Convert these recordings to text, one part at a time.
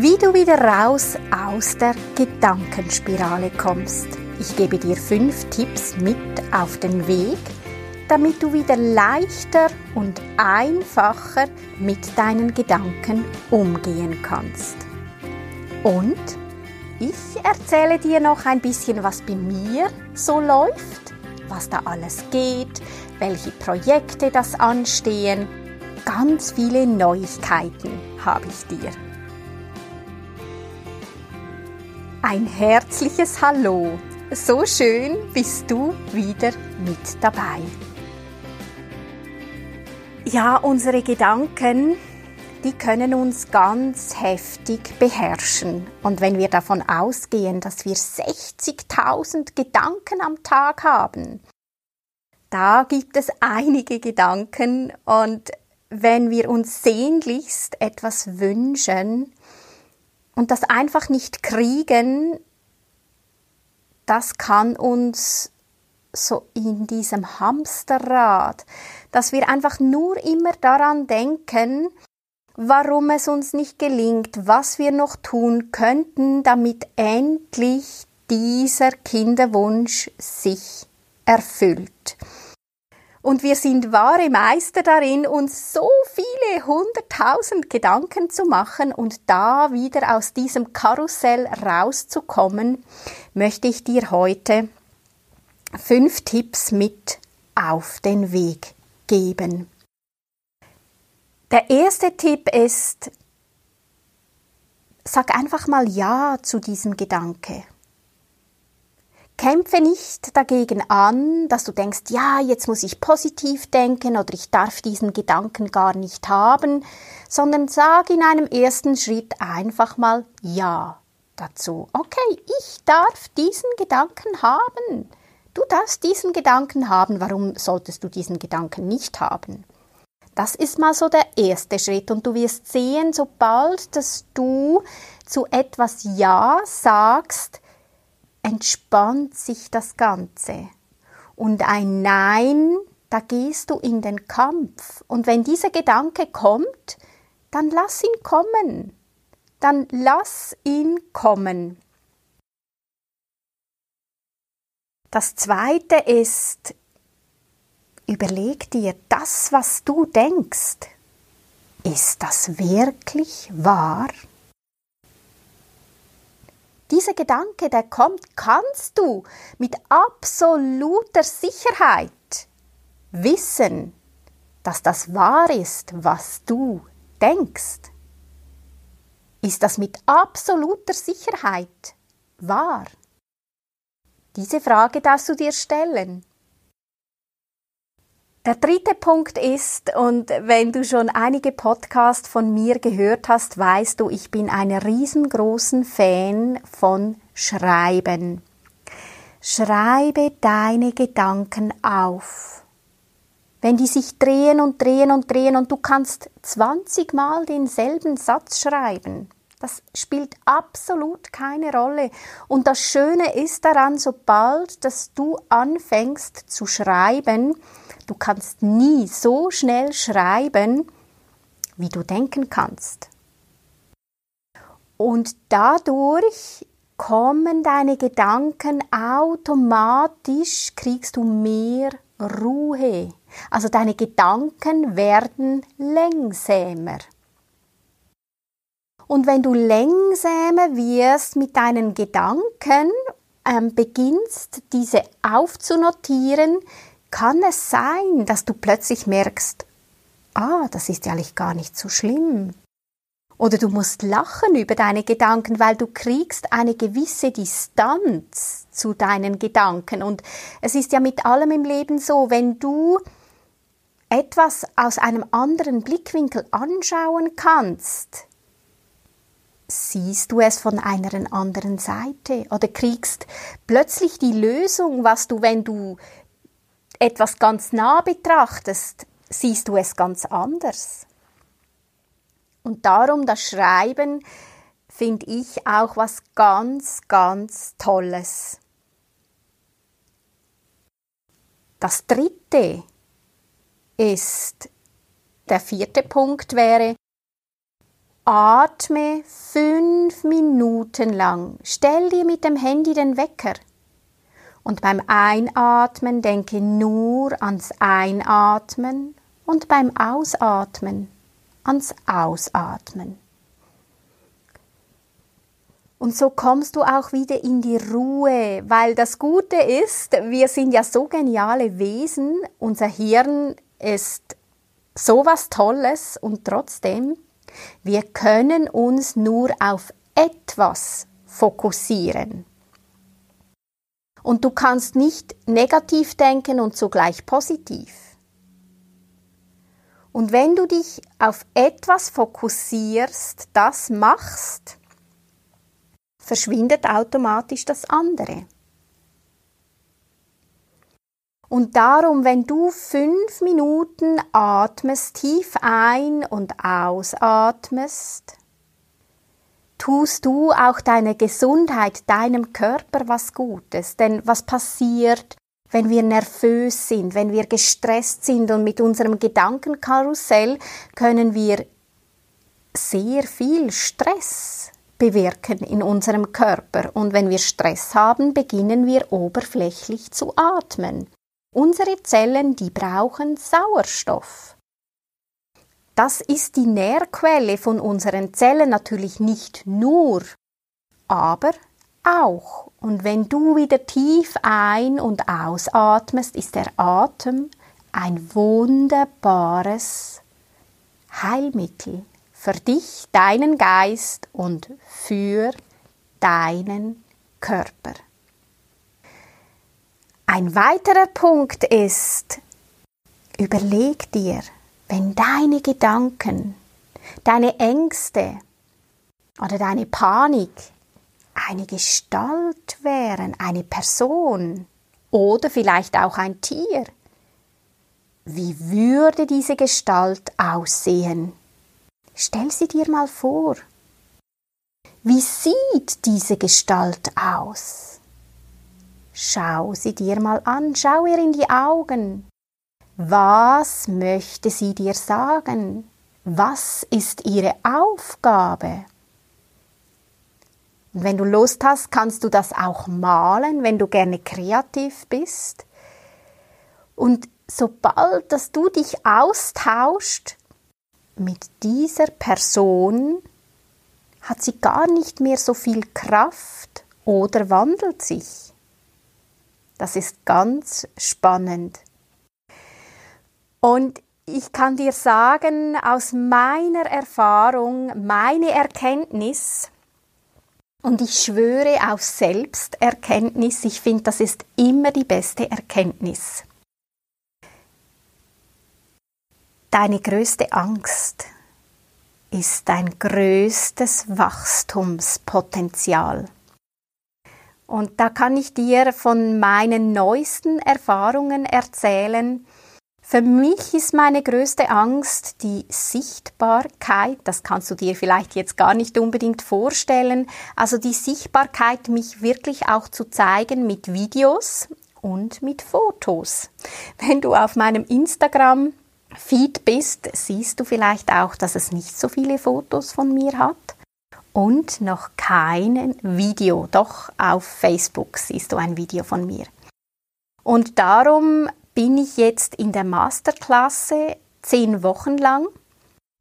wie du wieder raus aus der Gedankenspirale kommst. Ich gebe dir fünf Tipps mit auf den Weg, damit du wieder leichter und einfacher mit deinen Gedanken umgehen kannst. Und ich erzähle dir noch ein bisschen, was bei mir so läuft, was da alles geht, welche Projekte das anstehen ganz viele Neuigkeiten habe ich dir. Ein herzliches Hallo. So schön bist du wieder mit dabei. Ja, unsere Gedanken, die können uns ganz heftig beherrschen. Und wenn wir davon ausgehen, dass wir 60.000 Gedanken am Tag haben, da gibt es einige Gedanken und wenn wir uns sehnlichst etwas wünschen und das einfach nicht kriegen, das kann uns so in diesem Hamsterrad, dass wir einfach nur immer daran denken, warum es uns nicht gelingt, was wir noch tun könnten, damit endlich dieser Kinderwunsch sich erfüllt. Und wir sind wahre Meister darin, uns so viele hunderttausend Gedanken zu machen und da wieder aus diesem Karussell rauszukommen, möchte ich dir heute fünf Tipps mit auf den Weg geben. Der erste Tipp ist, sag einfach mal Ja zu diesem Gedanke. Kämpfe nicht dagegen an, dass du denkst, ja, jetzt muss ich positiv denken oder ich darf diesen Gedanken gar nicht haben, sondern sag in einem ersten Schritt einfach mal Ja dazu. Okay, ich darf diesen Gedanken haben. Du darfst diesen Gedanken haben. Warum solltest du diesen Gedanken nicht haben? Das ist mal so der erste Schritt und du wirst sehen, sobald dass du zu etwas Ja sagst, entspannt sich das Ganze. Und ein Nein, da gehst du in den Kampf. Und wenn dieser Gedanke kommt, dann lass ihn kommen. Dann lass ihn kommen. Das Zweite ist, überleg dir, das, was du denkst, ist das wirklich wahr? Dieser Gedanke, der kommt, kannst du mit absoluter Sicherheit wissen, dass das wahr ist, was du denkst. Ist das mit absoluter Sicherheit wahr? Diese Frage darfst du dir stellen. Der dritte Punkt ist, und wenn du schon einige Podcasts von mir gehört hast, weißt du, ich bin ein riesengroßen Fan von Schreiben. Schreibe deine Gedanken auf. Wenn die sich drehen und drehen und drehen und du kannst 20 Mal denselben Satz schreiben, das spielt absolut keine Rolle. Und das Schöne ist daran, sobald, dass du anfängst zu schreiben, Du kannst nie so schnell schreiben, wie du denken kannst. Und dadurch kommen deine Gedanken automatisch, kriegst du mehr Ruhe. Also deine Gedanken werden längsamer. Und wenn du längsamer wirst mit deinen Gedanken, ähm, beginnst diese aufzunotieren, kann es sein, dass du plötzlich merkst, ah, das ist ja eigentlich gar nicht so schlimm. Oder du musst lachen über deine Gedanken, weil du kriegst eine gewisse Distanz zu deinen Gedanken. Und es ist ja mit allem im Leben so, wenn du etwas aus einem anderen Blickwinkel anschauen kannst, siehst du es von einer anderen Seite oder kriegst plötzlich die Lösung, was du, wenn du etwas ganz nah betrachtest, siehst du es ganz anders. Und darum das Schreiben finde ich auch was ganz, ganz Tolles. Das dritte ist, der vierte Punkt wäre, atme fünf Minuten lang. Stell dir mit dem Handy den Wecker. Und beim Einatmen denke nur ans Einatmen und beim Ausatmen ans Ausatmen. Und so kommst du auch wieder in die Ruhe, weil das Gute ist, wir sind ja so geniale Wesen, unser Hirn ist so was Tolles und trotzdem, wir können uns nur auf etwas fokussieren. Und du kannst nicht negativ denken und zugleich positiv. Und wenn du dich auf etwas fokussierst, das machst, verschwindet automatisch das andere. Und darum, wenn du fünf Minuten atmest, tief ein und ausatmest, tust du auch deiner Gesundheit, deinem Körper was Gutes. Denn was passiert, wenn wir nervös sind, wenn wir gestresst sind und mit unserem Gedankenkarussell können wir sehr viel Stress bewirken in unserem Körper. Und wenn wir Stress haben, beginnen wir oberflächlich zu atmen. Unsere Zellen, die brauchen Sauerstoff. Das ist die Nährquelle von unseren Zellen natürlich nicht nur, aber auch. Und wenn du wieder tief ein- und ausatmest, ist der Atem ein wunderbares Heilmittel für dich, deinen Geist und für deinen Körper. Ein weiterer Punkt ist, überleg dir, wenn deine Gedanken, deine Ängste oder deine Panik eine Gestalt wären, eine Person oder vielleicht auch ein Tier, wie würde diese Gestalt aussehen? Stell sie dir mal vor. Wie sieht diese Gestalt aus? Schau sie dir mal an, schau ihr in die Augen. Was möchte sie dir sagen? Was ist ihre Aufgabe? Und wenn du Lust hast, kannst du das auch malen, wenn du gerne kreativ bist. Und sobald, dass du dich austauscht mit dieser Person, hat sie gar nicht mehr so viel Kraft oder wandelt sich. Das ist ganz spannend. Und ich kann dir sagen, aus meiner Erfahrung, meine Erkenntnis, und ich schwöre auf Selbsterkenntnis. Ich finde, das ist immer die beste Erkenntnis. Deine größte Angst ist dein größtes Wachstumspotenzial. Und da kann ich dir von meinen neuesten Erfahrungen erzählen, für mich ist meine größte Angst die Sichtbarkeit. Das kannst du dir vielleicht jetzt gar nicht unbedingt vorstellen. Also die Sichtbarkeit, mich wirklich auch zu zeigen mit Videos und mit Fotos. Wenn du auf meinem Instagram Feed bist, siehst du vielleicht auch, dass es nicht so viele Fotos von mir hat und noch kein Video. Doch auf Facebook siehst du ein Video von mir. Und darum bin ich jetzt in der Masterklasse zehn Wochen lang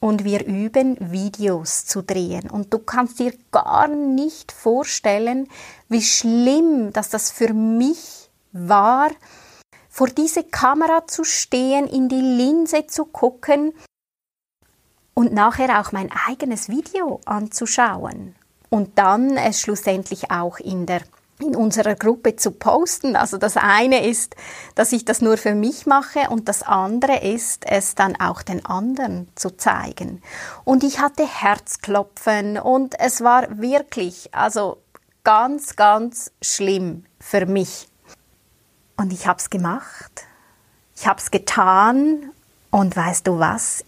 und wir üben Videos zu drehen. Und du kannst dir gar nicht vorstellen, wie schlimm, dass das für mich war, vor diese Kamera zu stehen, in die Linse zu gucken und nachher auch mein eigenes Video anzuschauen und dann es schlussendlich auch in der in unserer Gruppe zu posten. Also das eine ist, dass ich das nur für mich mache und das andere ist, es dann auch den anderen zu zeigen. Und ich hatte Herzklopfen und es war wirklich, also ganz, ganz schlimm für mich. Und ich habe es gemacht. Ich habe es getan und weißt du was?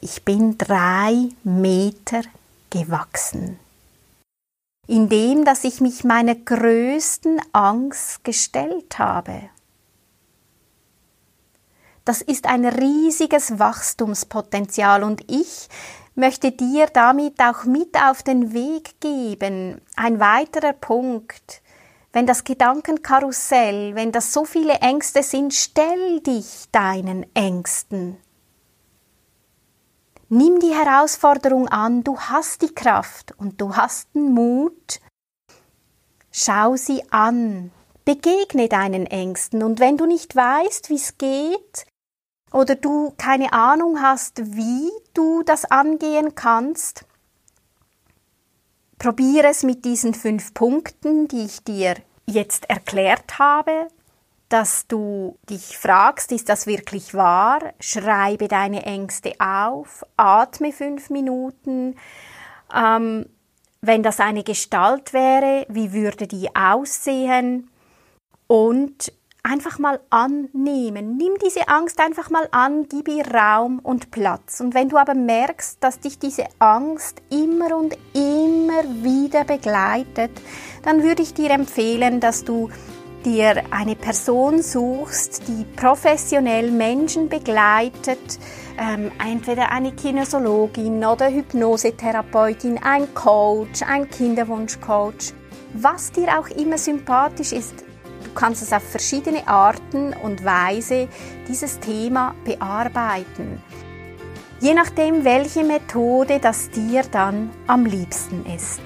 Ich bin drei Meter gewachsen indem dass ich mich meiner größten Angst gestellt habe. Das ist ein riesiges Wachstumspotenzial und ich möchte dir damit auch mit auf den Weg geben. Ein weiterer Punkt. Wenn das Gedankenkarussell, wenn das so viele Ängste sind, stell dich deinen Ängsten. Nimm die Herausforderung an, du hast die Kraft und du hast den Mut. Schau sie an, begegne deinen Ängsten. Und wenn du nicht weißt, wie es geht oder du keine Ahnung hast, wie du das angehen kannst, probiere es mit diesen fünf Punkten, die ich dir jetzt erklärt habe dass du dich fragst, ist das wirklich wahr? Schreibe deine Ängste auf, atme fünf Minuten. Ähm, wenn das eine Gestalt wäre, wie würde die aussehen? Und einfach mal annehmen. Nimm diese Angst einfach mal an, gib ihr Raum und Platz. Und wenn du aber merkst, dass dich diese Angst immer und immer wieder begleitet, dann würde ich dir empfehlen, dass du dir eine Person suchst, die professionell Menschen begleitet, ähm, entweder eine Kinesiologin oder Hypnosetherapeutin, ein Coach, ein Kinderwunschcoach, was dir auch immer sympathisch ist. Du kannst es auf verschiedene Arten und Weise dieses Thema bearbeiten. Je nachdem, welche Methode das dir dann am liebsten ist.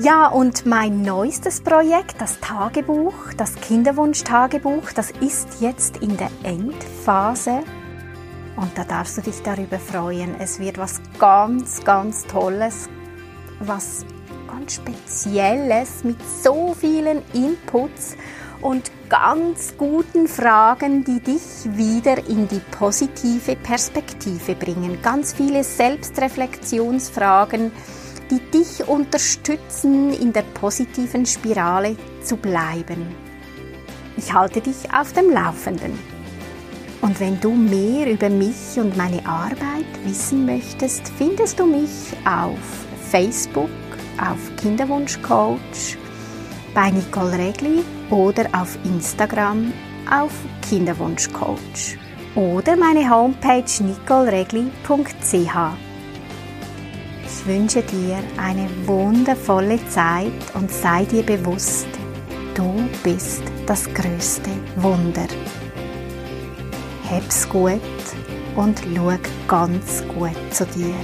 Ja, und mein neuestes Projekt, das Tagebuch, das Kinderwunsch-Tagebuch, das ist jetzt in der Endphase. Und da darfst du dich darüber freuen. Es wird was ganz, ganz Tolles, was ganz Spezielles mit so vielen Inputs und ganz guten Fragen, die dich wieder in die positive Perspektive bringen. Ganz viele Selbstreflexionsfragen die dich unterstützen, in der positiven Spirale zu bleiben. Ich halte dich auf dem Laufenden. Und wenn du mehr über mich und meine Arbeit wissen möchtest, findest du mich auf Facebook, auf Kinderwunschcoach, bei Nicole Regli oder auf Instagram auf Kinderwunschcoach oder meine Homepage nicoleregli.ch wünsche dir eine wundervolle Zeit und sei dir bewusst, du bist das größte Wunder. Hab's gut und schau ganz gut zu dir.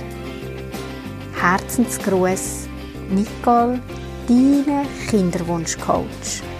Herzensgruß, Nicole, deine Kinderwunschcoach.